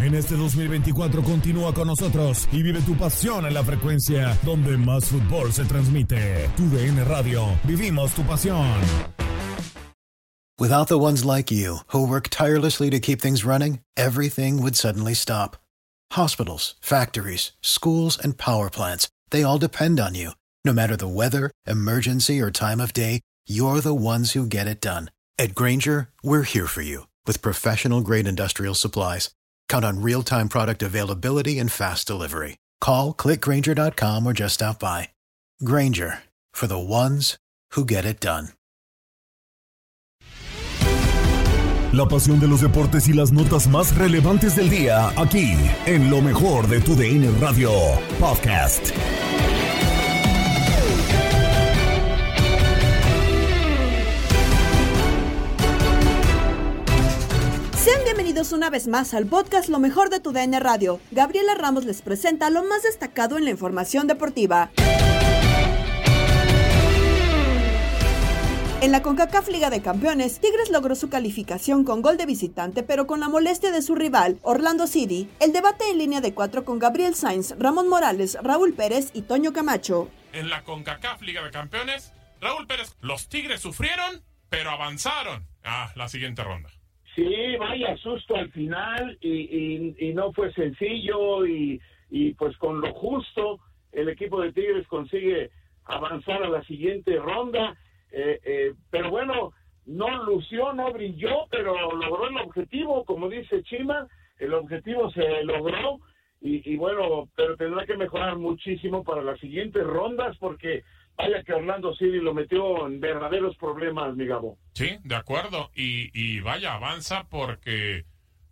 En este 2024 continúa con nosotros y vive tu pasión en la frecuencia donde más fútbol se transmite. Radio. Vivimos tu pasión. Without the ones like you, who work tirelessly to keep things running, everything would suddenly stop. Hospitals, factories, schools, and power plants, they all depend on you. No matter the weather, emergency, or time of day, you're the ones who get it done. At Granger, we're here for you with professional grade industrial supplies. Count on real time product availability and fast delivery. Call clickgranger.com or just stop by. Granger for the ones who get it done. La pasión de los deportes y las notas más relevantes del día, aquí, en lo mejor de tu DN Radio Podcast. Sean bienvenidos una vez más al podcast Lo mejor de tu DN Radio. Gabriela Ramos les presenta lo más destacado en la información deportiva. En la CONCACAF Liga de Campeones, Tigres logró su calificación con gol de visitante, pero con la molestia de su rival, Orlando City. El debate en línea de cuatro con Gabriel Sainz, Ramón Morales, Raúl Pérez y Toño Camacho. En la CONCACAF Liga de Campeones, Raúl Pérez, los Tigres sufrieron, pero avanzaron a la siguiente ronda. Sí, vaya susto al final y, y- no fue sencillo y, y pues con lo justo el equipo de Tigres consigue avanzar a la siguiente ronda. Eh, eh, pero bueno, no lució, no brilló, pero logró el objetivo, como dice Chima, el objetivo se logró y, y bueno, pero tendrá que mejorar muchísimo para las siguientes rondas porque vaya que Orlando City lo metió en verdaderos problemas, mi Gabo. Sí, de acuerdo. Y, y vaya, avanza porque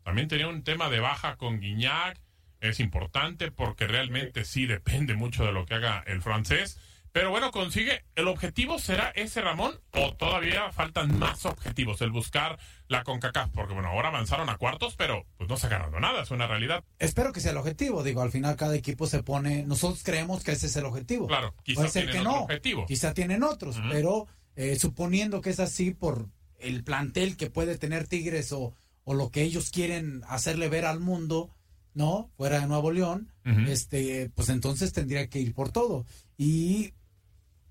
también tenía un tema de baja con Guiñac. Es importante porque realmente sí depende mucho de lo que haga el francés. Pero bueno, consigue. ¿El objetivo será ese, Ramón? ¿O todavía faltan más objetivos? El buscar la CONCACAF. Porque bueno, ahora avanzaron a cuartos, pero pues no se ha ganado nada. Es una realidad. Espero que sea el objetivo. Digo, al final cada equipo se pone. Nosotros creemos que ese es el objetivo. Claro, quizá Puede ser tienen que otro no. objetivo. Quizá tienen otros, pero eh, suponiendo que es así por el plantel que puede tener Tigres o, o lo que ellos quieren hacerle ver al mundo, ¿no? Fuera de Nuevo León, este, pues entonces tendría que ir por todo. Y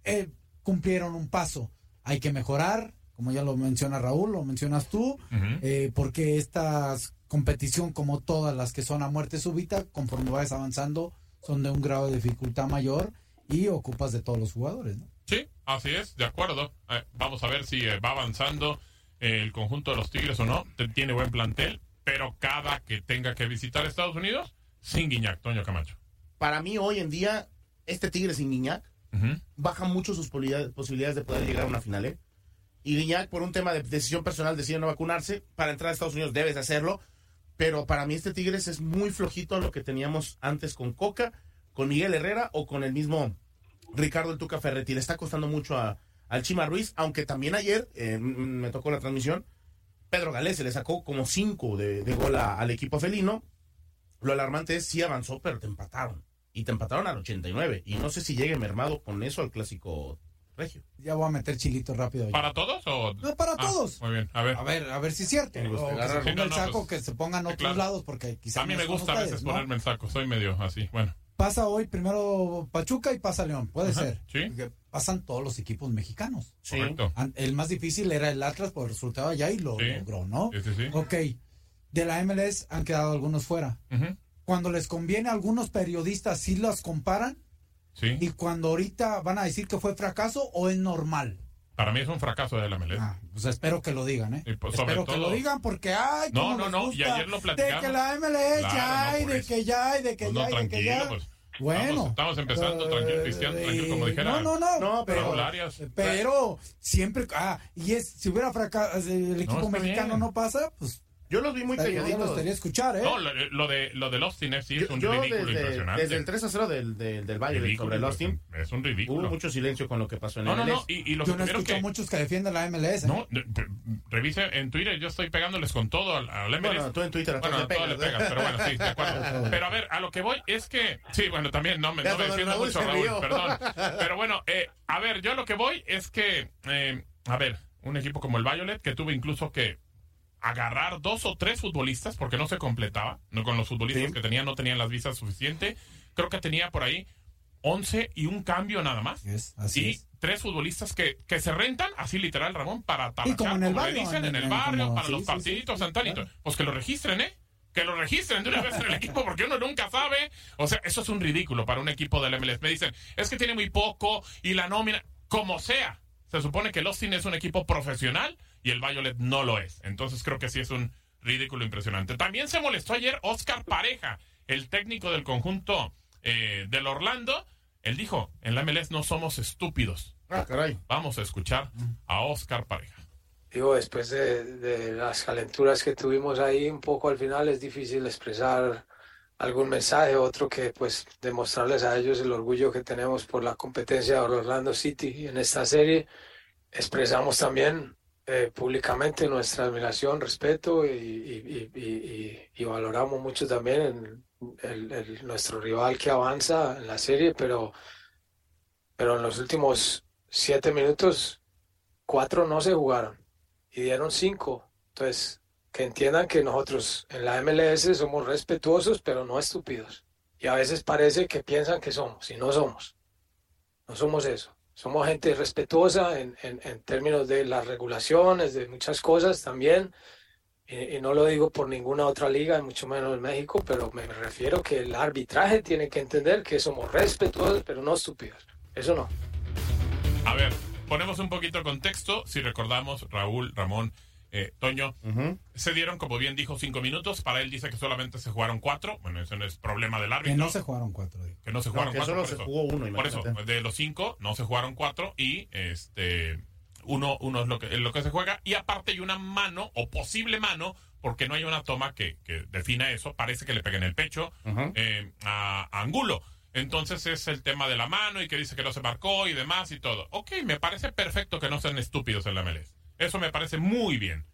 eh, cumplieron un paso. Hay que mejorar, como ya lo menciona Raúl, lo mencionas tú, eh, porque esta competición, como todas las que son a muerte súbita, conforme vayas avanzando, son de un grado de dificultad mayor y ocupas de todos los jugadores, ¿no? Sí, así es, de acuerdo. Eh, vamos a ver si eh, va avanzando eh, el conjunto de los Tigres o no. Tiene buen plantel, pero cada que tenga que visitar Estados Unidos, sin Guiñac, Toño Camacho. Para mí, hoy en día, este Tigre sin Guiñac baja mucho sus posibilidades, de poder llegar a una final. ¿eh? Y Guiñac, por un tema de decisión personal, decide no vacunarse. Para entrar a Estados Unidos debes de hacerlo. Pero para mí este Tigres es muy flojito a lo que teníamos antes con Coca, con Miguel Herrera o con el mismo Ricardo el Tuca Ferretti. Le está costando mucho a, al Chima Ruiz, aunque también ayer, eh, me tocó la transmisión, Pedro Galés se le sacó como cinco de, de gol a- al equipo felino. Lo alarmante es sí avanzó, pero te empataron. Y te empataron al 89. Y no sé si llegue mermado con eso al clásico regio. Ya voy a meter chilito rápido. ¿Para todos o...? No, para Ah, todos. Muy bien, a ver. A ver, a ver si es cierto. Me gusta O que agarrar. se Sí, ponga no, el no, saco, pues, que se pongan otros claro. lados, porque quizá A mí me gusta a veces ¿no? ponerme el saco, soy medio así, bueno. Pasa hoy primero Pachuca y pasa León, puede Ajá, ser. sí. Porque pasan todos los equipos mexicanos. Sí. Correcto. El más difícil era el Atlas por el resultado allá y lo Sí. logró, ¿no? Sí, sí, sí. Ok, de la MLS han quedado algunos fuera. Cuando les conviene a algunos periodistas sí los comparan Sí. y cuando ahorita van a decir que fue fracaso o es normal. Para mí es un fracaso de la MLS. Ah, pues espero que lo digan, ¿eh? Pues, espero que lo digan porque, ay, No, no, no, y gusta ayer lo De platicamos. que la MLS Claro, ya, no, y de que ya, y de que Pues no, ya, y de que tranquilo, ya. pues. Bueno. Estamos, estamos empezando, tranquilo, Cristian, eh, tranquilo, como dijera. No, no, no. No, pero- pero, siempre, ah, y es, si hubiera fracasado, el equipo mexicano bien. no pasa, pues Yo los vi muy calladitos. gustaría escuchar, ¿eh? No, lo, lo de, lo del Austin FC es Yo, un yo ridículo desde, impresionante. desde el 3 a 0 del, del, del Valle Ridículo sobre el Austin. Es un ridículo. hubo mucho silencio con lo que pasó en no, el no, MLS. no, y, y lo Yo que no escucho que... muchos que defienden la MLS. No, de- de- revise en Twitter, yo estoy pegándoles con todo al, al MLS. Bueno, tú en Twitter a Bueno, todos a le todo le pegas. pero bueno, sí, de acuerdo. Pero a ver, a lo que voy es que... Sí, bueno, también no me, no me defiendo Raúl mucho, Raúl, perdón. Pero bueno, eh, a ver, yo a lo que voy es que... eh, a ver, un equipo como el Violet, que tuvo incluso que agarrar dos o tres futbolistas porque no se completaba, no con los futbolistas Sí. que tenía, no tenían las visas suficientes. Creo que tenía por ahí 11 y un cambio nada más. Es, así y es. tres futbolistas que, que se rentan, así literal, Ramón, para Y como talachar, en el como le barrio, dicen, en, en- el barrio, como- para sí, los sí, partiditos, claro. Pues que lo registren, ¿eh? Que lo registren de una vez en el equipo, porque uno nunca sabe. O sea, eso es un ridículo para un equipo del MLS. Me dicen, es que tiene muy poco y la nómina, como sea. Se supone que el Austin es un equipo profesional y el Violet no lo es. Entonces creo que sí es un ridículo impresionante. También se molestó ayer Oscar Pareja, el técnico del conjunto eh, del Orlando. Él dijo, en la MLS no somos estúpidos. Ah, caray. Vamos a escuchar a Oscar Pareja. Digo, después de, de las calenturas que tuvimos ahí, un poco al final es difícil expresar algún mensaje, otro que pues demostrarles a ellos el orgullo que tenemos por la competencia de Orlando City en esta serie. Expresamos también eh, públicamente nuestra admiración, respeto y, y- y- valoramos mucho también nuestro rival que avanza en la serie, pero, pero en los últimos siete minutos, cuatro no se jugaron y dieron cinco. Entonces, que entiendan que nosotros en la MLS somos respetuosos, pero no estúpidos. Y a veces parece que piensan que somos, y no somos. No somos eso. Somos gente respetuosa en, en- en términos de las regulaciones, de muchas cosas también. Y, y no lo digo por ninguna otra liga, mucho menos en México, pero me refiero que el arbitraje tiene que entender que somos respetuosos, pero no estúpidos. Eso no. A ver, ponemos un poquito de contexto. Si recordamos, Raúl, Ramón, eh, Toño, se dieron, como bien dijo, cinco minutos. Para él dice que solamente se jugaron cuatro. Bueno, eso no es problema del árbitro. Que no se jugaron cuatro. digo. Que no se No, jugaron que cuatro. solo por se eso. jugó uno, Por eso, imagínate. de los cinco, no se jugaron cuatro. Y este uno, uno es lo que, es lo que se juega. Y aparte hay una mano, o posible mano, porque no hay una toma que, que defina eso. Parece que le pega en el pecho eh, a, a Angulo. Entonces es el tema de la mano y que dice que no se marcó y demás y todo. Ok, me parece perfecto que no sean estúpidos en la MLS. Eso me parece muy bien.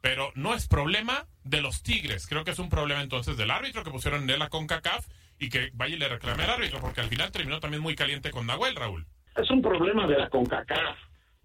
Pero no es problema de los Tigres. Creo que es un problema entonces del árbitro que pusieron en la CONCACAF y que vaya y le reclame al árbitro, porque al final terminó también muy caliente con Nahuel, Raúl. Es un problema de la CONCACAF,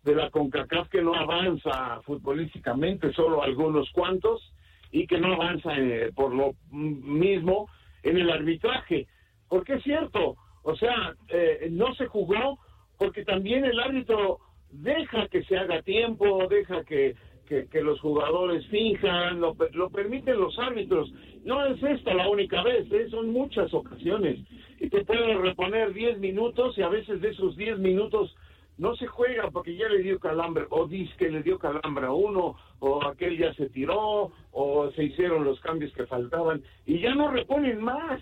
de la CONCACAF que no avanza futbolísticamente, solo algunos cuantos, y que no avanza eh, por lo mismo en el arbitraje. Porque es cierto, o sea, eh, no se jugó porque también el árbitro deja que se haga tiempo, deja que, que, los jugadores finjan, lo, lo permiten los árbitros. No es esta la única vez, ¿eh? son muchas ocasiones. Y te pueden reponer 10 minutos y a veces de esos 10 minutos no se juega porque ya le dio calambre, o dice que le dio calambre a uno, o aquel ya se tiró, o se hicieron los cambios que faltaban, y ya no reponen más.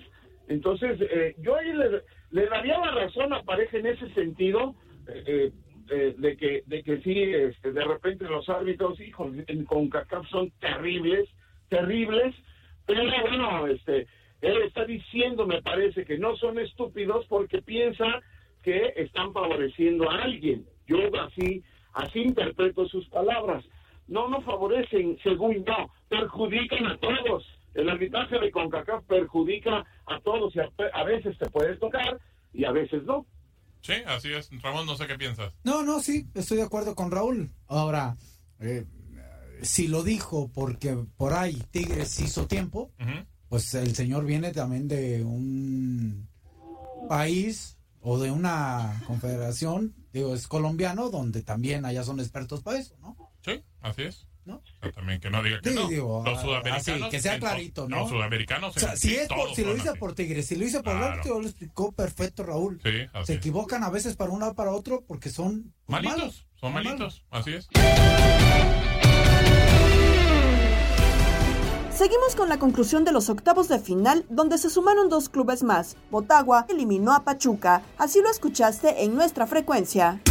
Entonces, eh, yo ahí le, le daría la razón a Pareja en ese sentido, eh, eh, de que de que sí, este, de repente los árbitros, hijos, en CONCACAF son terribles, terribles, pero bueno, este, él está diciendo, me parece, que no son estúpidos porque piensa que están favoreciendo a alguien. Yo así, así interpreto sus palabras. No, no favorecen, según yo, perjudican a todos. El arbitraje de CONCACAF perjudica a todos y a, a veces te puedes tocar y a veces no. Sí, así es. Ramón, no sé qué piensas. No, no, sí, estoy de acuerdo con Raúl. Ahora, eh, si lo dijo porque por ahí Tigres hizo tiempo, pues el señor viene también de un país o de una confederación, digo, es colombiano, donde también allá son expertos para eso, ¿no? Sí, así es. ¿No? también que no diga que Sí, no. digo, los sudamericanos. así, que sea clarito, ¿no? Los sudamericanos. O sea, si, es por- si lo dice por Tigres, si lo dice por Claro. Norte, lo explicó perfecto Raúl. Sí, así Se es. equivocan a veces para un lado para otro porque son Malitos, malos. son malos. malitos, así es. Seguimos con la conclusión de los octavos de final, donde se sumaron dos clubes más. Botagua eliminó a Pachuca. Así lo escuchaste en nuestra frecuencia.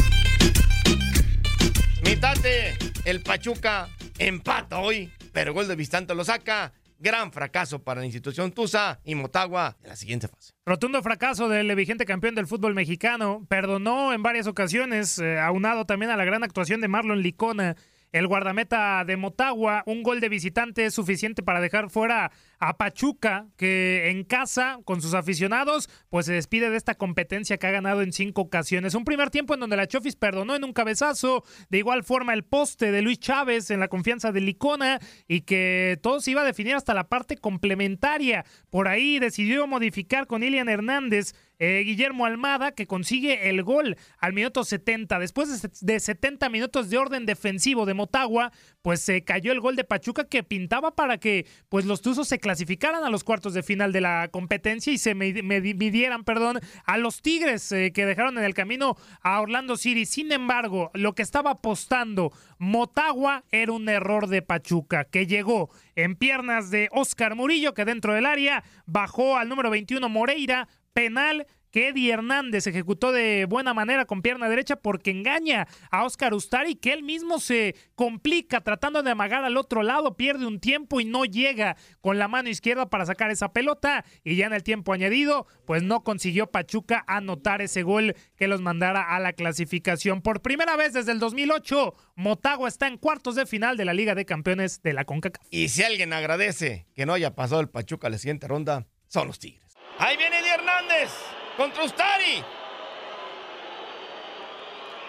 Mitate, el Pachuca empata hoy, pero gol de visitante lo saca. Gran fracaso para la institución Tusa y Motagua en la siguiente fase. Rotundo fracaso del vigente campeón del fútbol mexicano. Perdonó en varias ocasiones, eh, aunado también a la gran actuación de Marlon Licona, el guardameta de Motagua. Un gol de visitante es suficiente para dejar fuera a Pachuca, que en casa, con sus aficionados, pues se despide de esta competencia que ha ganado en cinco ocasiones. Un primer tiempo en donde la Chofis perdonó en un cabezazo, de igual forma el poste de Luis Chávez en la confianza de Licona y que todo se iba a definir hasta la parte complementaria. Por ahí decidió modificar con Ilian Hernández. Eh, Guillermo Almada que consigue el gol al minuto 70. Después de, de 70 minutos de orden defensivo de Motagua, pues se cayó el gol de Pachuca que pintaba para que pues los Tuzos se clasificaran a los cuartos de final de la competencia y se midieran, perdón, a los Tigres eh, que dejaron en el camino a Orlando City. Sin embargo, lo que estaba apostando Motagua era un error de Pachuca que llegó en piernas de Oscar Murillo que dentro del área bajó al número 21 Moreira, penal que Eddie Hernández ejecutó de buena manera con pierna derecha porque engaña a Oscar Ustari que él mismo se complica tratando de amagar al otro lado, pierde un tiempo y no llega con la mano izquierda para sacar esa pelota y ya en el tiempo añadido pues no consiguió Pachuca anotar ese gol que los mandara a la clasificación. Por primera vez desde el 2008, Motagua está en cuartos de final de la Liga de Campeones de la CONCACAF. Y si alguien agradece que no haya pasado el Pachuca a la siguiente ronda, son los Tigres. Ahí viene Eddie Hernández contra Ustari.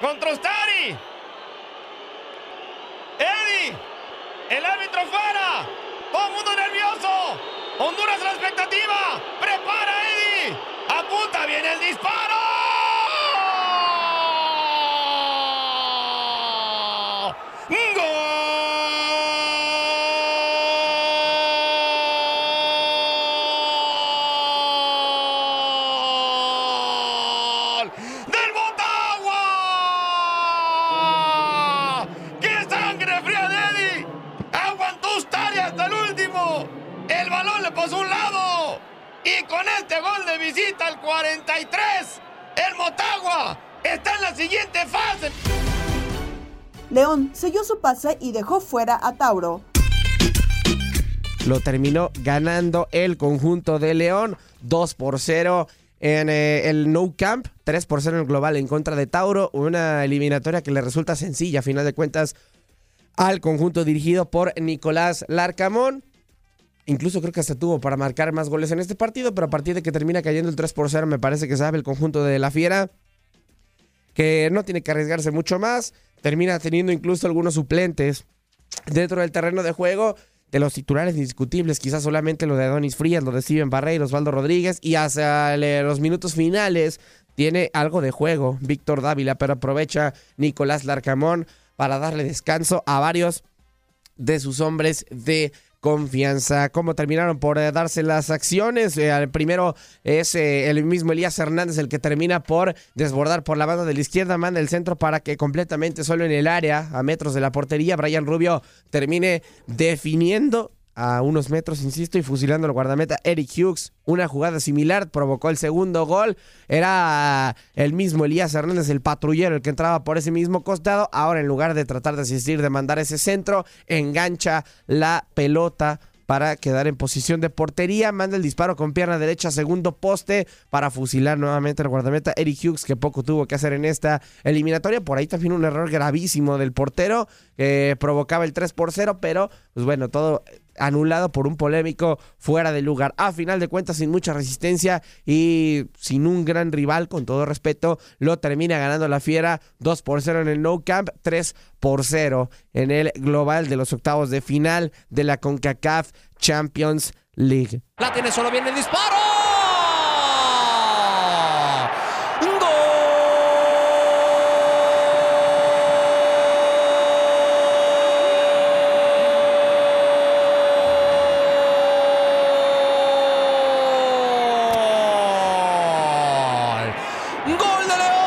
Contra Ustari. Eddie. El árbitro fuera. Todo mundo nervioso. Honduras la expectativa. Prepara Eddie. Apunta bien el disparo. ¡Gol! ¡Del Motagua! ¡Qué sangre fría de Eddie! ¡Aguantó Ustari hasta el último! ¡El balón le pasó a un lado! Y con este gol de visita al 43, el Motagua está en la siguiente fase. León selló su pase y dejó fuera a Tauro. Lo terminó ganando el conjunto de León 2 por 0 en eh, el No Camp, 3 por 0 en el global en contra de Tauro. Una eliminatoria que le resulta sencilla a final de cuentas al conjunto dirigido por Nicolás Larcamón. Incluso creo que hasta tuvo para marcar más goles en este partido, pero a partir de que termina cayendo el 3 por 0 me parece que sabe el conjunto de la Fiera que no tiene que arriesgarse mucho más. Termina teniendo incluso algunos suplentes dentro del terreno de juego. De los titulares indiscutibles, quizás solamente lo de Adonis Frías, lo de Steven Barreiro, Osvaldo Rodríguez. Y hasta eh, los minutos finales tiene algo de juego Víctor Dávila, pero aprovecha Nicolás Larcamón para darle descanso a varios de sus hombres de confianza. ¿Cómo terminaron por eh, darse las acciones? Eh, el primero es eh, el mismo Elías Hernández el que termina por desbordar por la banda de la izquierda, manda el centro para que completamente solo en el área, a metros de la portería, Brian Rubio termine definiendo a unos metros, insisto, y fusilando al guardameta Eric Hughes. Una jugada similar provocó el segundo gol. Era el mismo Elías Hernández, el patrullero, el que entraba por ese mismo costado. Ahora, en lugar de tratar de asistir, de mandar ese centro, engancha la pelota para quedar en posición de portería. Manda el disparo con pierna derecha, segundo poste, para fusilar nuevamente al guardameta Eric Hughes, que poco tuvo que hacer en esta eliminatoria. Por ahí también un error gravísimo del portero que provocaba el 3 por 0, pero pues bueno, todo anulado por un polémico fuera de lugar. A final de cuentas, sin mucha resistencia y sin un gran rival, con todo respeto, lo termina ganando la Fiera 2 por 0 en el No Camp, 3 por 0 en el global de los octavos de final de la CONCACAF Champions League. La tiene solo bien el disparo. ¡Gol de León!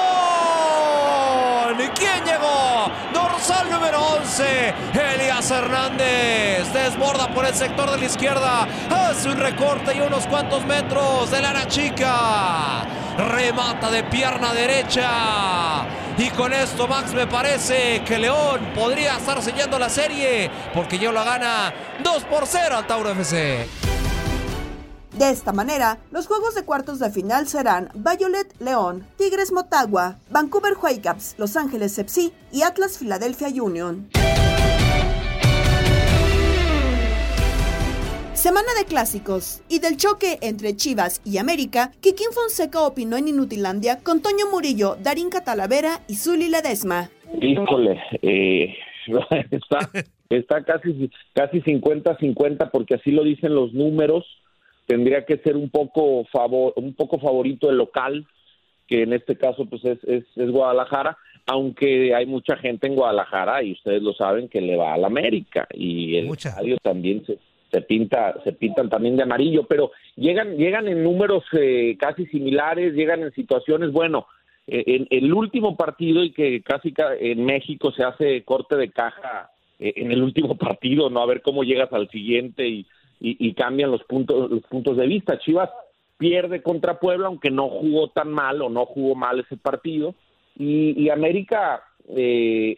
¿Quién llegó? Dorsal número 11, Elías Hernández. Desborda por el sector de la izquierda. Hace un recorte y unos cuantos metros de la chica. Remata de pierna derecha. Y con esto, Max, me parece que León podría estar sellando la serie porque ya lo gana 2 por 0 al Tauro FC. De esta manera, los juegos de cuartos de final serán Violet León, Tigres Motagua, Vancouver Whitecaps, Los Ángeles FC y Atlas Philadelphia Union. Semana de clásicos y del choque entre Chivas y América, Kikín Fonseca opinó en Inutilandia con Toño Murillo, Darín Catalavera y Zuli Ledesma. Híjole, eh, está, está casi casi 50-50 porque así lo dicen los números. Tendría que ser un poco favor, un poco favorito el local, que en este caso pues es, es, es Guadalajara, aunque hay mucha gente en Guadalajara y ustedes lo saben que le va al América y el estadio también se, se pinta se pintan también de amarillo, pero llegan llegan en números eh, casi similares, llegan en situaciones bueno. eh, En el último partido y que casi ca- en México se hace corte de caja eh, en el último partido, no a ver cómo llegas al siguiente y, y, y cambian los puntos los puntos de vista. Chivas pierde contra Puebla, aunque no jugó tan mal o no jugó mal ese partido. Y, y América, eh,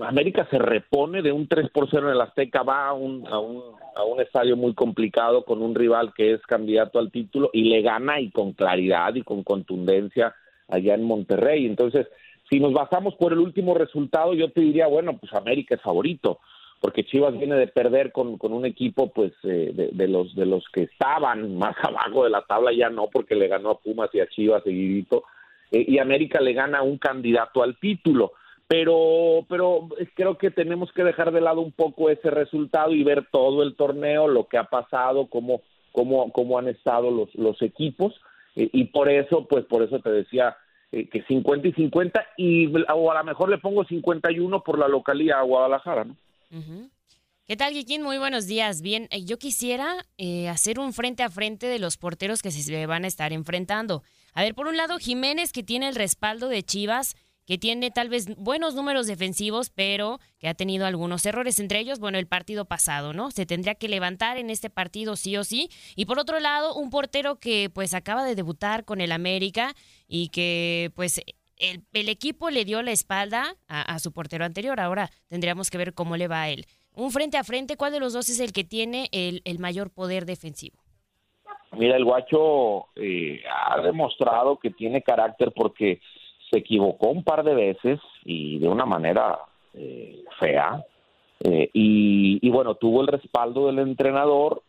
América se repone de un 3 por 0 en el Azteca, va a un, a, un, a un estadio muy complicado con un rival que es candidato al título y le gana y con claridad y con contundencia allá en Monterrey. Entonces, si nos basamos por el último resultado, yo te diría, bueno, pues América es favorito porque Chivas viene de perder con, con un equipo pues eh, de, los de los que estaban más abajo de la tabla ya no porque le ganó a Pumas y a Chivas seguidito eh, y América le gana un candidato al título pero pero creo que tenemos que dejar de lado un poco ese resultado y ver todo el torneo lo que ha pasado cómo cómo cómo han estado los los equipos eh, y por eso pues por eso te decía eh, que 50 y 50 y o a lo mejor le pongo 51 por la localidad a Guadalajara ¿no? Ujú. ¿Qué tal, Kikín? Muy buenos días. Bien, eh, yo quisiera eh, hacer un frente a frente de los porteros que se van a estar enfrentando. A ver, por un lado, Jiménez, que tiene el respaldo de Chivas, que tiene tal vez buenos números defensivos, pero que ha tenido algunos errores, entre ellos, bueno, el partido pasado, ¿no? Se tendría que levantar en este partido sí o sí. Y por otro lado, un portero que pues acaba de debutar con el América y que pues el, el equipo le dio la espalda a, su portero anterior. Ahora tendríamos que ver cómo le va a él. Un frente a frente, ¿cuál de los dos es el que tiene el, el mayor poder defensivo? Mira, el guacho eh, ha demostrado que tiene carácter porque se equivocó un par de veces y de una manera eh, fea. Eh, y, y bueno, tuvo el respaldo del entrenador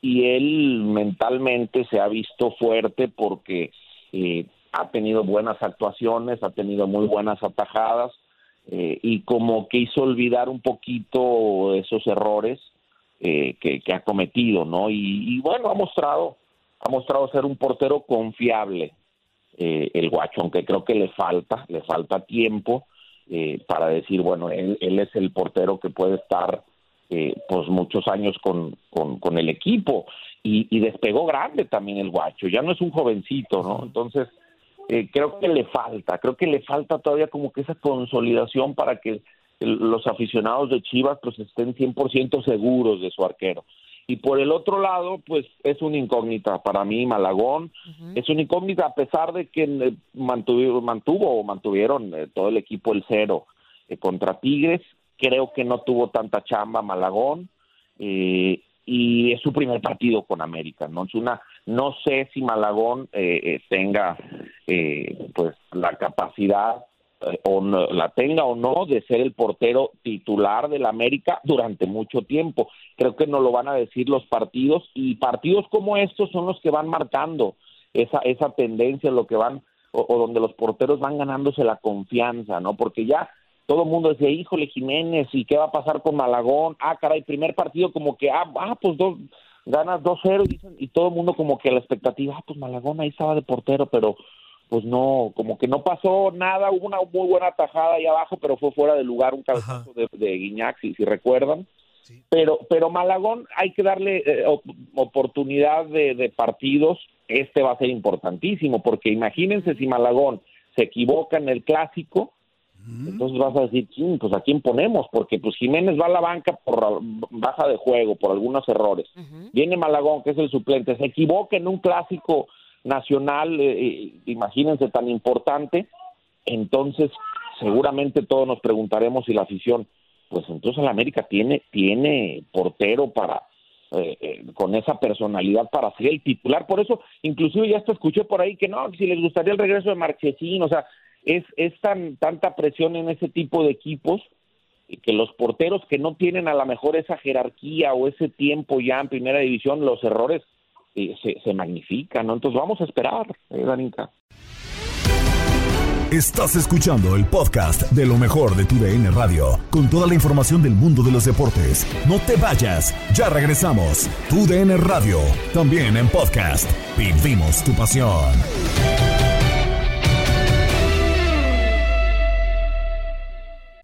y él mentalmente se ha visto fuerte porque eh, ha tenido buenas actuaciones, ha tenido muy buenas atajadas eh, y como que hizo olvidar un poquito esos errores eh, que, ha cometido, ¿no? Y, y bueno, ha mostrado, ha mostrado ser un portero confiable, eh, el guacho, aunque creo que le falta, le falta tiempo eh, para decir, bueno, él, él es el portero que puede estar pues muchos años con, con, con el equipo y, y despegó grande también el guacho, ya no es un jovencito, ¿no? Entonces, eh, creo que le falta, creo que le falta todavía como que esa consolidación para que los aficionados de Chivas pues estén 100% seguros de su arquero. Y por el otro lado, pues es una incógnita para mí Malagón, es una incógnita a pesar de que eh, mantuvo, mantuvo o mantuvieron eh, todo el equipo el cero eh, contra Tigres, creo que no tuvo tanta chamba Malagón. Eh, y es su primer partido con América, ¿no? Es una, no sé si Malagón eh, eh, tenga eh, pues la capacidad eh, o no, la tenga o no de ser el portero titular del América durante mucho tiempo. Creo que nos lo van a decir los partidos y partidos como estos son los que van marcando esa esa tendencia, lo que van o, o donde los porteros van ganándose la confianza, ¿no? Porque ya todo el mundo decía, híjole Jiménez, ¿y qué va a pasar con Malagón? Ah, caray, primer partido como que, ah, ah pues dos, ganas 2-0 y, y todo el mundo como que la expectativa, ah, pues Malagón ahí estaba de portero, pero pues no, como que no pasó nada, hubo una muy buena tajada ahí abajo, pero fue fuera de lugar un cabezazo de, de Guiñac, si, si recuerdan. Pero, pero Malagón hay que darle eh, op- oportunidad de, de partidos, este va a ser importantísimo, porque imagínense si Malagón se equivoca en el clásico, entonces vas a decir, "Chin, pues a quién ponemos, porque pues Jiménez va a la banca por baja de juego, por algunos errores. Viene Malagón, que es el suplente, se equivoca en un clásico nacional, eh, eh, imagínense tan importante, entonces seguramente todos nos preguntaremos si la afición, pues entonces la América tiene tiene portero para eh, eh, con esa personalidad para ser el titular. Por eso, inclusive ya hasta escuché por ahí que no, si les gustaría el regreso de Marchesín, o sea, es, tan tanta presión en ese tipo de equipos que los porteros que no tienen a lo mejor esa jerarquía o ese tiempo ya en primera división, los errores eh, se, magnifican, ¿no? Entonces vamos a esperar, eh. Estás escuchando el podcast de lo mejor de tu DN Radio, con toda la información del mundo de los deportes. No te vayas, ya regresamos. Tu DN Radio, también en podcast. Vivimos tu pasión.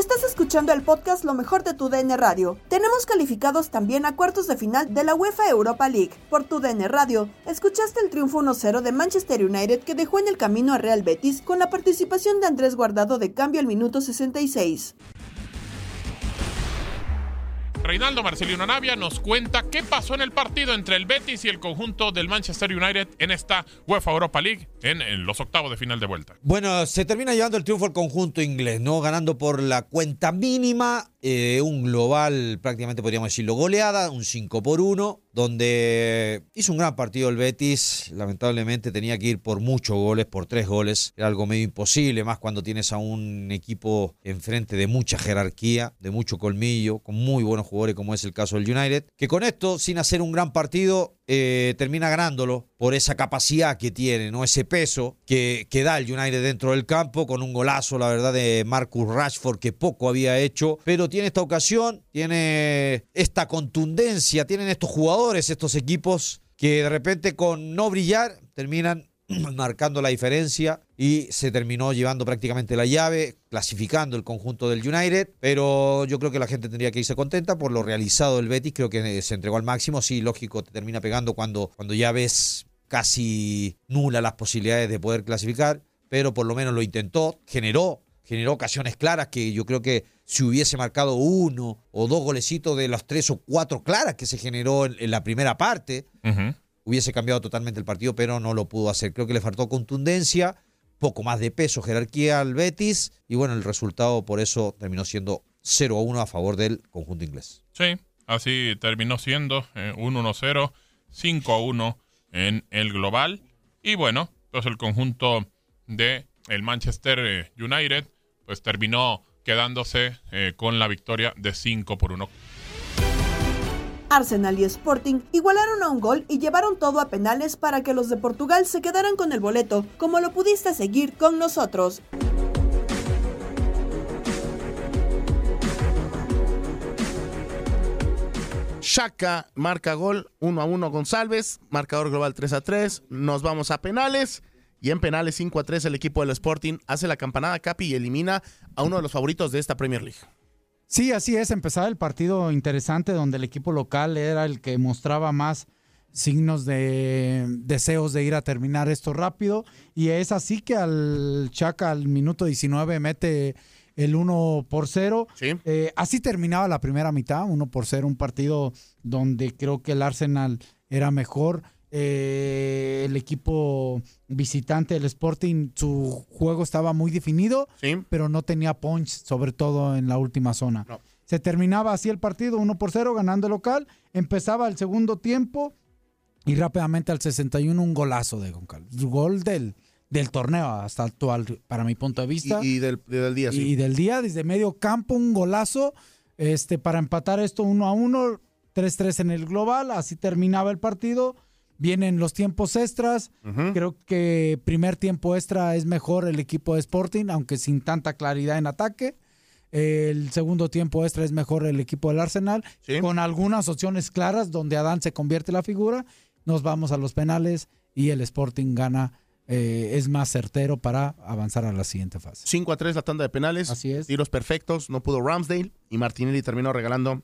Estás escuchando el podcast Lo mejor de tu DN Radio. Tenemos calificados también a cuartos de final de la UEFA Europa League. Por tu DN Radio, escuchaste el triunfo 1-0 de Manchester United que dejó en el camino a Real Betis con la participación de Andrés Guardado de cambio al minuto 66. Reinaldo Marcelino Navia nos cuenta qué pasó en el partido entre el Betis y el conjunto del Manchester United en esta UEFA Europa League en, los octavos de final de vuelta. Bueno, se termina llevando el triunfo el conjunto inglés, ¿no? Ganando por la cuenta mínima, eh, un global prácticamente podríamos decirlo goleada, un 5 por 1, donde hizo un gran partido el Betis, lamentablemente tenía que ir por muchos goles, por tres goles, era algo medio imposible, más cuando tienes a un equipo enfrente de mucha jerarquía, de mucho colmillo, con muy buenos jugadores como es el caso del United, que con esto, sin hacer un gran partido, eh, termina ganándolo por esa capacidad que tiene, ¿no? Ese peso que, que da el United dentro del campo con un golazo, la verdad, de Marcus Rashford que poco había hecho, pero tiene esta ocasión, tiene esta contundencia, tienen estos jugadores, estos equipos que de repente con no brillar terminan marcando la diferencia y se terminó llevando prácticamente la llave, clasificando el conjunto del United, pero yo creo que la gente tendría que irse contenta por lo realizado del Betis, creo que se entregó al máximo, sí, lógico, te termina pegando cuando, cuando ya ves casi nula las posibilidades de poder clasificar, pero por lo menos lo intentó, generó, generó ocasiones claras que yo creo que si hubiese marcado uno o dos golecitos de las tres o cuatro claras que se generó en, en la primera parte, hubiese cambiado totalmente el partido, pero no lo pudo hacer. Creo que le faltó contundencia, poco más de peso, jerarquía al Betis, y bueno, el resultado por eso terminó siendo 0 a 1 a favor del conjunto inglés. Sí, así terminó siendo eh, un 1-0, 5-1 en el global. Y bueno, pues el conjunto de el Manchester eh, United pues terminó quedándose eh, con la victoria de 5 por 1. Arsenal y Sporting igualaron a un gol y llevaron todo a penales para que los de Portugal se quedaran con el boleto, como lo pudiste seguir con nosotros. Shaka marca gol 1 a 1 González, marcador global 3 a 3. Nos vamos a penales y en penales 5 a 3 el equipo del Sporting hace la campanada Capi y elimina a uno de los favoritos de esta Premier League. Sí, así es. Empezaba el partido interesante donde el equipo local era el que mostraba más signos de deseos de ir a terminar esto rápido. Y es así que al Chaca al minuto 19 mete el 1 por 0. Eh, así terminaba la primera mitad, 1 por 0, un partido donde creo que el Arsenal era mejor. Eh, el equipo visitante del Sporting, su juego estaba muy definido, pero no tenía punch, sobre todo en la última zona. Se terminaba así el partido, 1 por 0, ganando el local. Empezaba el segundo tiempo y rápidamente al 61 un golazo de Goncalves. Gol del, del torneo hasta actual, para mi punto de vista. Y, del, día, sí. Y del día, desde medio campo, un golazo este, para empatar esto 1 a 1, 3-3 en el global. Así terminaba el partido. Vienen los tiempos extras. Creo que primer tiempo extra es mejor el equipo de Sporting, aunque sin tanta claridad en ataque. El segundo tiempo extra es mejor el equipo del Arsenal, con algunas opciones claras donde Adán se convierte la figura. Nos vamos a los penales y el Sporting gana, eh, es más certero para avanzar a la siguiente fase. 5 a 3 la tanda de penales. Así es. Tiros perfectos, no pudo Ramsdale y Martinelli terminó regalando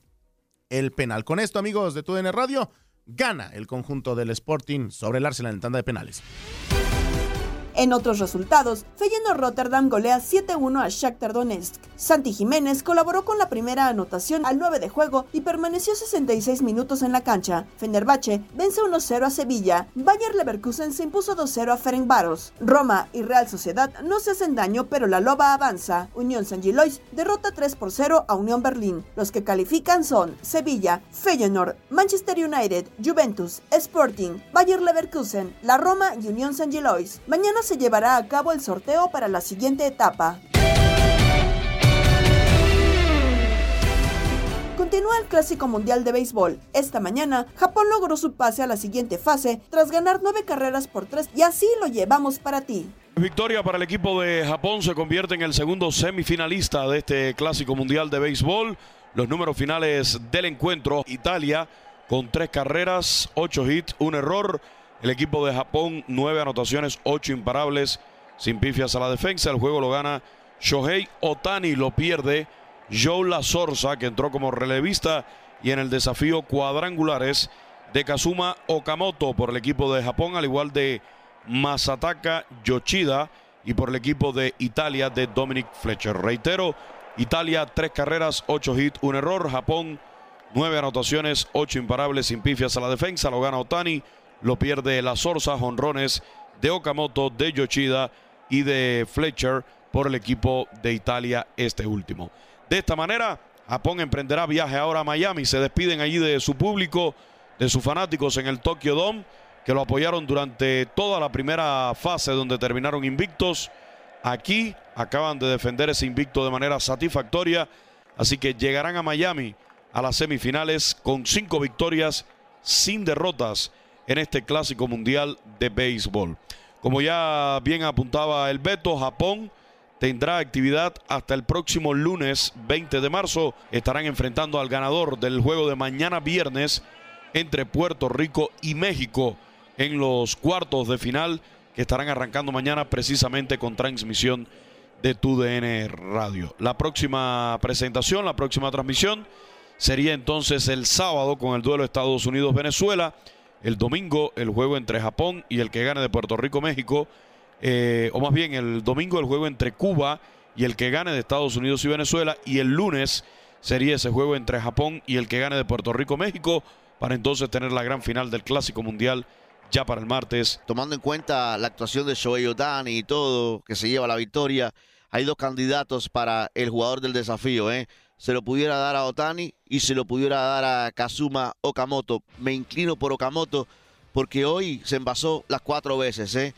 el penal. Con esto, amigos de TUDN Radio, gana el conjunto del Sporting sobre el Arsenal en tanda de penales. En otros resultados, Feyenoord Rotterdam golea 7-1 a Shakhtar Donetsk. Santi Jiménez colaboró con la primera anotación al 9 de juego y permaneció 66 minutos en la cancha. Fenerbahce vence 1-0 a Sevilla. Bayer Leverkusen se impuso 2-0 a Ferencváros. Roma y Real Sociedad no se hacen daño, pero la loba avanza. Unión San Gilois derrota 3 0 a Unión Berlín. Los que califican son Sevilla, Feyenoord, Manchester United, Juventus, Sporting, Bayer Leverkusen, la Roma y Unión San Gilois. Mañana se llevará a cabo el sorteo para la siguiente etapa. Continúa el Clásico Mundial de Béisbol. Esta mañana, Japón logró su pase a la siguiente fase tras ganar nueve carreras por tres y así lo llevamos para ti. Victoria para el equipo de Japón se convierte en el segundo semifinalista de este Clásico Mundial de Béisbol. Los números finales del encuentro, Italia con tres carreras, ocho hits, un error. El equipo de Japón, nueve anotaciones, ocho imparables, sin pifias a la defensa. El juego lo gana Shohei Otani, lo pierde Joe La Sorza, que entró como relevista. Y en el desafío cuadrangulares de Kazuma Okamoto por el equipo de Japón, al igual de Masataka Yoshida y por el equipo de Italia de Dominic Fletcher. Reitero, Italia tres carreras, ocho hits, un error. Japón nueve anotaciones, ocho imparables sin pifias a la defensa. Lo gana Otani lo pierde la Sorza, jonrones de Okamoto, de Yoshida y de Fletcher por el equipo de Italia, este último. De esta manera, Japón emprenderá viaje ahora a Miami. Se despiden allí de su público, de sus fanáticos en el Tokyo Dome, que lo apoyaron durante toda la primera fase donde terminaron invictos. Aquí acaban de defender ese invicto de manera satisfactoria. Así que llegarán a Miami a las semifinales con cinco victorias sin derrotas en este clásico mundial de béisbol. Como ya bien apuntaba el Beto, Japón tendrá actividad hasta el próximo lunes 20 de marzo. Estarán enfrentando al ganador del juego de mañana viernes entre Puerto Rico y México en los cuartos de final que estarán arrancando mañana precisamente con transmisión de TUDN Radio. La próxima presentación, la próxima transmisión sería entonces el sábado con el duelo Estados Unidos-Venezuela el domingo el juego entre Japón y el que gane de Puerto Rico-México, eh, o más bien el domingo el juego entre Cuba y el que gane de Estados Unidos y Venezuela, y el lunes sería ese juego entre Japón y el que gane de Puerto Rico-México, para entonces tener la gran final del Clásico Mundial ya para el martes. Tomando en cuenta la actuación de Shohei Otani y todo, que se lleva la victoria, hay dos candidatos para el jugador del desafío, ¿eh? Se lo pudiera dar a Otani y se lo pudiera dar a Kazuma Okamoto. Me inclino por Okamoto porque hoy se envasó las cuatro veces, ¿eh?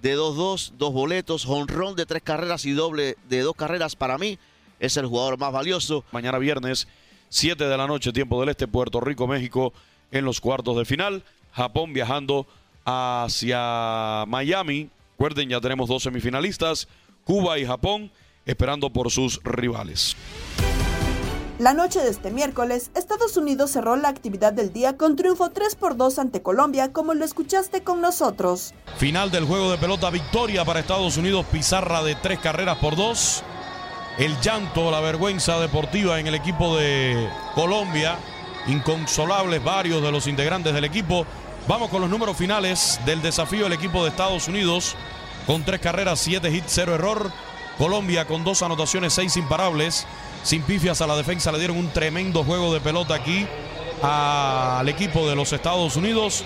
De 2-2, dos boletos, honrón de tres carreras y doble de dos carreras para mí. Es el jugador más valioso. Mañana viernes, 7 de la noche, tiempo del este, Puerto Rico, México, en los cuartos de final. Japón viajando hacia Miami. Recuerden, ya tenemos dos semifinalistas, Cuba y Japón, esperando por sus rivales. La noche de este miércoles, Estados Unidos cerró la actividad del día con triunfo 3 por 2 ante Colombia, como lo escuchaste con nosotros. Final del juego de pelota, victoria para Estados Unidos, pizarra de tres carreras por dos. El llanto, la vergüenza deportiva en el equipo de Colombia, inconsolables varios de los integrantes del equipo. Vamos con los números finales del desafío del equipo de Estados Unidos con tres carreras, siete hits, cero error. Colombia con dos anotaciones, seis imparables. Sin pifias a la defensa le dieron un tremendo juego de pelota aquí al equipo de los Estados Unidos.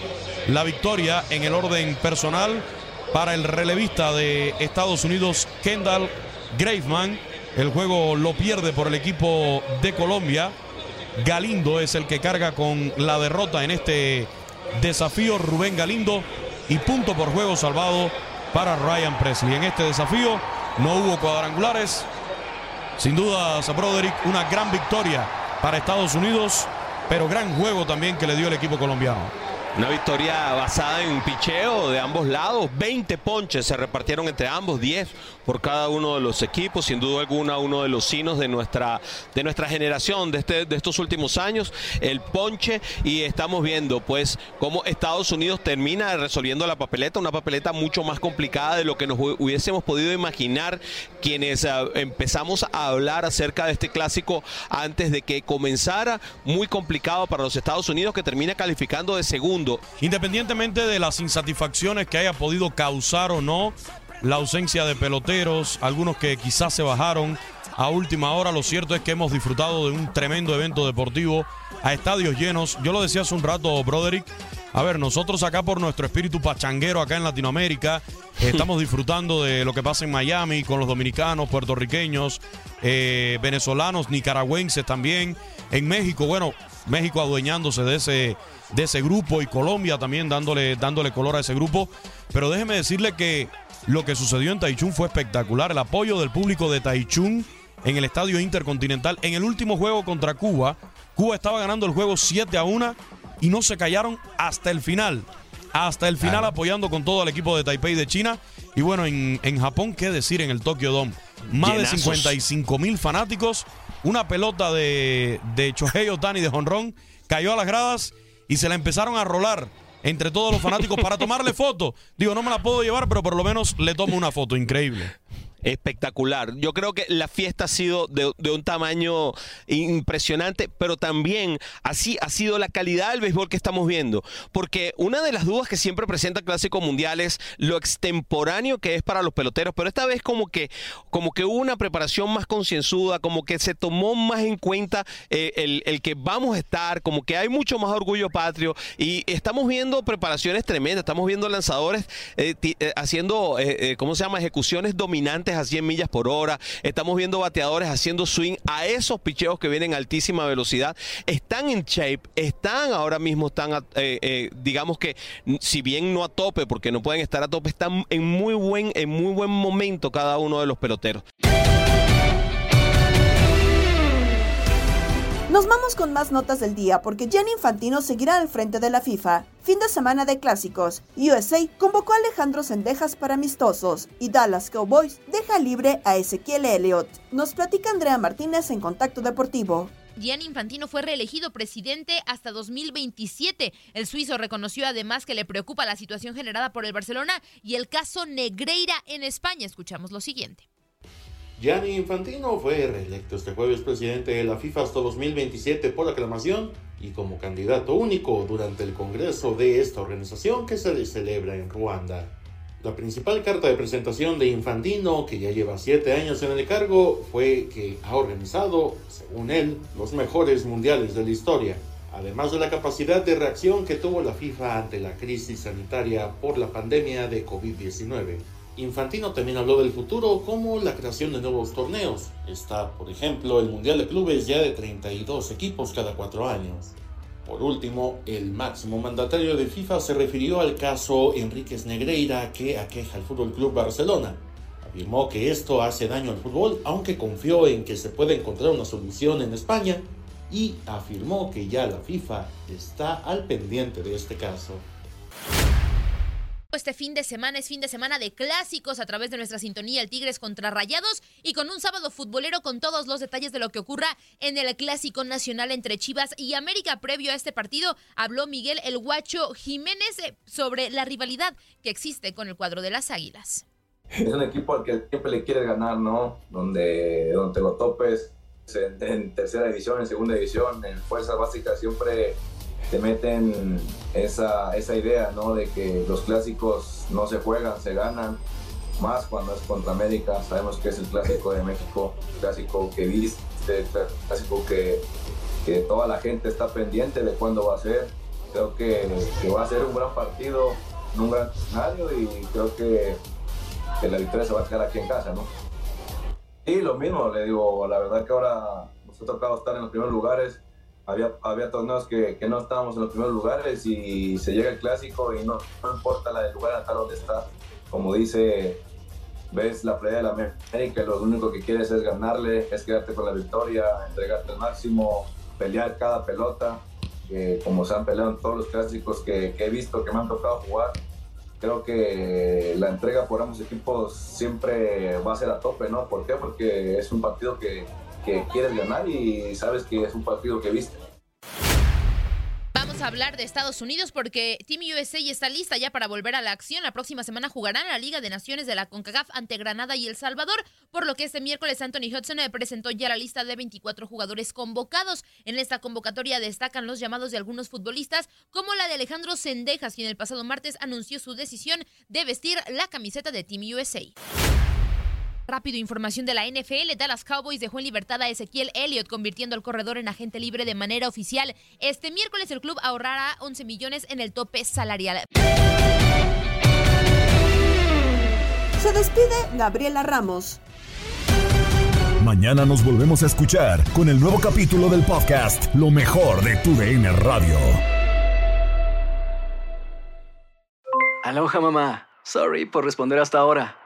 La victoria en el orden personal para el relevista de Estados Unidos, Kendall Graveman. El juego lo pierde por el equipo de Colombia. Galindo es el que carga con la derrota en este desafío. Rubén Galindo y punto por juego salvado para Ryan Presley. En este desafío no hubo cuadrangulares. Sin duda, Broderick, una gran victoria para Estados Unidos, pero gran juego también que le dio el equipo colombiano. Una victoria basada en picheo de ambos lados. 20 ponches se repartieron entre ambos, 10 por cada uno de los equipos. Sin duda alguna, uno de los signos de nuestra, de nuestra generación, de, este, de estos últimos años, el ponche. Y estamos viendo, pues, cómo Estados Unidos termina resolviendo la papeleta, una papeleta mucho más complicada de lo que nos hubiésemos podido imaginar quienes ah, empezamos a hablar acerca de este clásico antes de que comenzara. Muy complicado para los Estados Unidos, que termina calificando de segundo Independientemente de las insatisfacciones que haya podido causar o no la ausencia de peloteros, algunos que quizás se bajaron a última hora, lo cierto es que hemos disfrutado de un tremendo evento deportivo a estadios llenos. Yo lo decía hace un rato, Broderick. A ver, nosotros acá por nuestro espíritu pachanguero acá en Latinoamérica, estamos disfrutando de lo que pasa en Miami con los dominicanos, puertorriqueños, eh, venezolanos, nicaragüenses también. En México, bueno, México adueñándose de ese, de ese grupo y Colombia también dándole, dándole color a ese grupo. Pero déjeme decirle que lo que sucedió en Taichung fue espectacular. El apoyo del público de Taichung en el Estadio Intercontinental. En el último juego contra Cuba, Cuba estaba ganando el juego 7 a 1 y no se callaron hasta el final. Hasta el final apoyando con todo el equipo de Taipei de China. Y bueno, en, en Japón, ¿qué decir en el Tokyo Dome? Más de 55 mil fanáticos una pelota de, de Chohei Otani de jonrón, cayó a las gradas y se la empezaron a rolar entre todos los fanáticos para tomarle foto. Digo, no me la puedo llevar, pero por lo menos le tomo una foto. Increíble espectacular. Yo creo que la fiesta ha sido de, un tamaño impresionante, pero también así ha sido la calidad del béisbol que estamos viendo. Porque una de las dudas que siempre presenta el Clásico Mundial es lo extemporáneo que es para los peloteros, pero esta vez como que, como que hubo una preparación más concienzuda, como que se tomó más en cuenta eh, el, que vamos a estar, como que hay mucho más orgullo patrio y estamos viendo preparaciones tremendas, estamos viendo lanzadores eh, eh, haciendo, ¿cómo se llama?, ejecuciones dominantes a 100 millas por hora. Estamos viendo bateadores haciendo swing a esos picheos que vienen a altísima velocidad. Están en shape, están ahora mismo, están, eh, eh, digamos que, si bien no a tope, porque no pueden estar a tope, están en muy buen, en muy buen momento cada uno de los peloteros. Nos vamos con más notas del día porque Gianni Infantino seguirá al frente de la FIFA. Fin de semana de clásicos. USA convocó a Alejandro Sendejas para amistosos y Dallas Cowboys deja libre a Ezequiel Elliott. Nos platica Andrea Martínez en Contacto Deportivo. Gianni Infantino fue reelegido presidente hasta 2027. El suizo reconoció además que le preocupa la situación generada por el Barcelona y el caso Negreira en España. Escuchamos lo siguiente. Gianni Infantino fue reelecto este jueves presidente de la FIFA hasta 2027 por aclamación y como candidato único durante el congreso de esta organización que se celebra en Ruanda. La principal carta de presentación de Infantino, que ya lleva siete años en el cargo, fue que ha organizado, según él, los mejores mundiales de la historia, además de la capacidad de reacción que tuvo la FIFA ante la crisis sanitaria por la pandemia de COVID-19. Infantino también habló del futuro como la creación de nuevos torneos. Está, por ejemplo, el Mundial de Clubes ya de 32 equipos cada cuatro años. Por último, el máximo mandatario de FIFA se refirió al caso Enríquez Negreira que aqueja al Fútbol Club Barcelona. Afirmó que esto hace daño al fútbol, aunque confió en que se puede encontrar una solución en España y afirmó que ya la FIFA está al pendiente de este caso. Este fin de semana es fin de semana de clásicos a través de nuestra sintonía El Tigres contra Rayados y con un sábado futbolero con todos los detalles de lo que ocurra en el clásico nacional entre Chivas y América. Previo a este partido habló Miguel El Guacho Jiménez eh, sobre la rivalidad que existe con el cuadro de las Águilas. Es un equipo al que siempre le quieres ganar, ¿no? Donde, donde lo topes en, en tercera división, en segunda división, en fuerzas básicas siempre te meten esa, esa idea, ¿no? De que los clásicos no se juegan, se ganan, más cuando es contra América. Sabemos que es el clásico de México, clásico que viste, clásico que, que toda la gente está pendiente de cuándo va a ser. Creo que, que va a ser un gran partido, un gran escenario y creo que, que la victoria se va a quedar aquí en casa, ¿no? Y lo mismo, le digo, la verdad que ahora nos ha tocado estar en los primeros lugares. Había, había torneos que, que no estábamos en los primeros lugares y se llega el clásico y no, no importa la del lugar natal donde está. Como dice, ves la playa de la América lo único que quieres es ganarle, es quedarte con la victoria, entregarte al máximo, pelear cada pelota, como se han peleado en todos los clásicos que, que he visto, que me han tocado jugar creo que la entrega por ambos equipos siempre va a ser a tope, ¿no? ¿Por qué? Porque es un partido que, que quieres ganar y sabes que es un partido que viste. Vamos a hablar de Estados Unidos porque Team USA está lista ya para volver a la acción. La próxima semana jugarán la Liga de Naciones de la CONCACAF ante Granada y El Salvador, por lo que este miércoles Anthony Hudson eh, presentó ya la lista de 24 jugadores convocados. En esta convocatoria destacan los llamados de algunos futbolistas, como la de Alejandro Sendejas, quien el pasado martes anunció su decisión de vestir la camiseta de Team USA. Rápido, información de la NFL. Dallas Cowboys dejó en libertad a Ezequiel Elliott, convirtiendo al corredor en agente libre de manera oficial. Este miércoles el club ahorrará 11 millones en el tope salarial. Se despide Gabriela Ramos. Mañana nos volvemos a escuchar con el nuevo capítulo del podcast Lo mejor de tu DN Radio. Aloha mamá. Sorry por responder hasta ahora.